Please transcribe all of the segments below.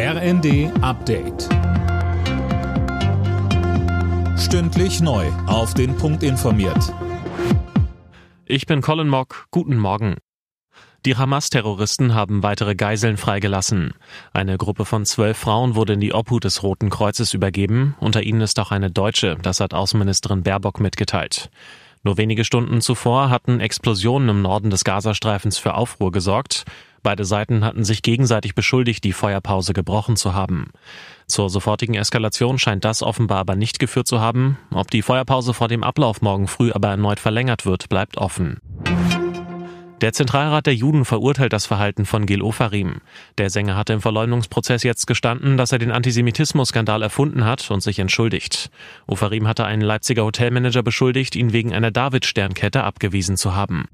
RND Update. Stündlich neu. Auf den Punkt informiert. Ich bin Colin Mock. Guten Morgen. Die Hamas-Terroristen haben weitere Geiseln freigelassen. Eine Gruppe von zwölf Frauen wurde in die Obhut des Roten Kreuzes übergeben. Unter ihnen ist auch eine Deutsche, das hat Außenministerin Baerbock mitgeteilt. Nur wenige Stunden zuvor hatten Explosionen im Norden des Gazastreifens für Aufruhr gesorgt. Beide Seiten hatten sich gegenseitig beschuldigt, die Feuerpause gebrochen zu haben. Zur sofortigen Eskalation scheint das offenbar aber nicht geführt zu haben. Ob die Feuerpause vor dem Ablauf morgen früh aber erneut verlängert wird, bleibt offen. Der Zentralrat der Juden verurteilt das Verhalten von Gil Ofarim. Der Sänger hatte im Verleumdungsprozess jetzt gestanden, dass er den Antisemitismus-Skandal erfunden hat und sich entschuldigt. Ofarim hatte einen Leipziger Hotelmanager beschuldigt, ihn wegen einer David-Sternkette abgewiesen zu haben.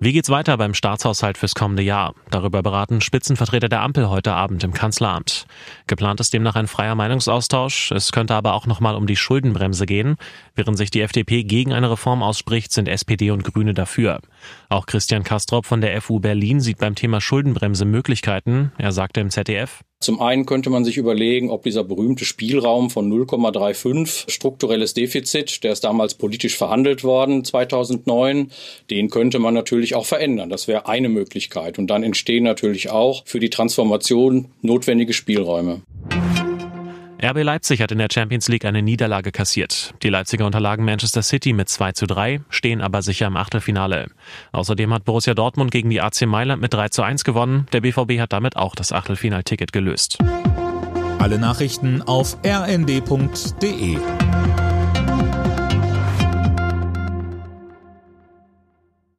Wie geht's weiter beim Staatshaushalt fürs kommende Jahr? Darüber beraten Spitzenvertreter der Ampel heute Abend im Kanzleramt. Geplant ist demnach ein freier Meinungsaustausch. Es könnte aber auch nochmal um die Schuldenbremse gehen. Während sich die FDP gegen eine Reform ausspricht, sind SPD und Grüne dafür. Auch Christian Kastrop von der FU Berlin sieht beim Thema Schuldenbremse Möglichkeiten. Er sagte im ZDF, zum einen könnte man sich überlegen, ob dieser berühmte Spielraum von 0,35 strukturelles Defizit, der ist damals politisch verhandelt worden 2009, den könnte man natürlich auch verändern. Das wäre eine Möglichkeit. Und dann entstehen natürlich auch für die Transformation notwendige Spielräume. RB Leipzig hat in der Champions League eine Niederlage kassiert. Die Leipziger unterlagen Manchester City mit 2 zu 3, stehen aber sicher im Achtelfinale. Außerdem hat Borussia Dortmund gegen die AC Mailand mit 3 zu 1 gewonnen. Der BVB hat damit auch das Achtelfinalticket gelöst. Alle Nachrichten auf rnd.de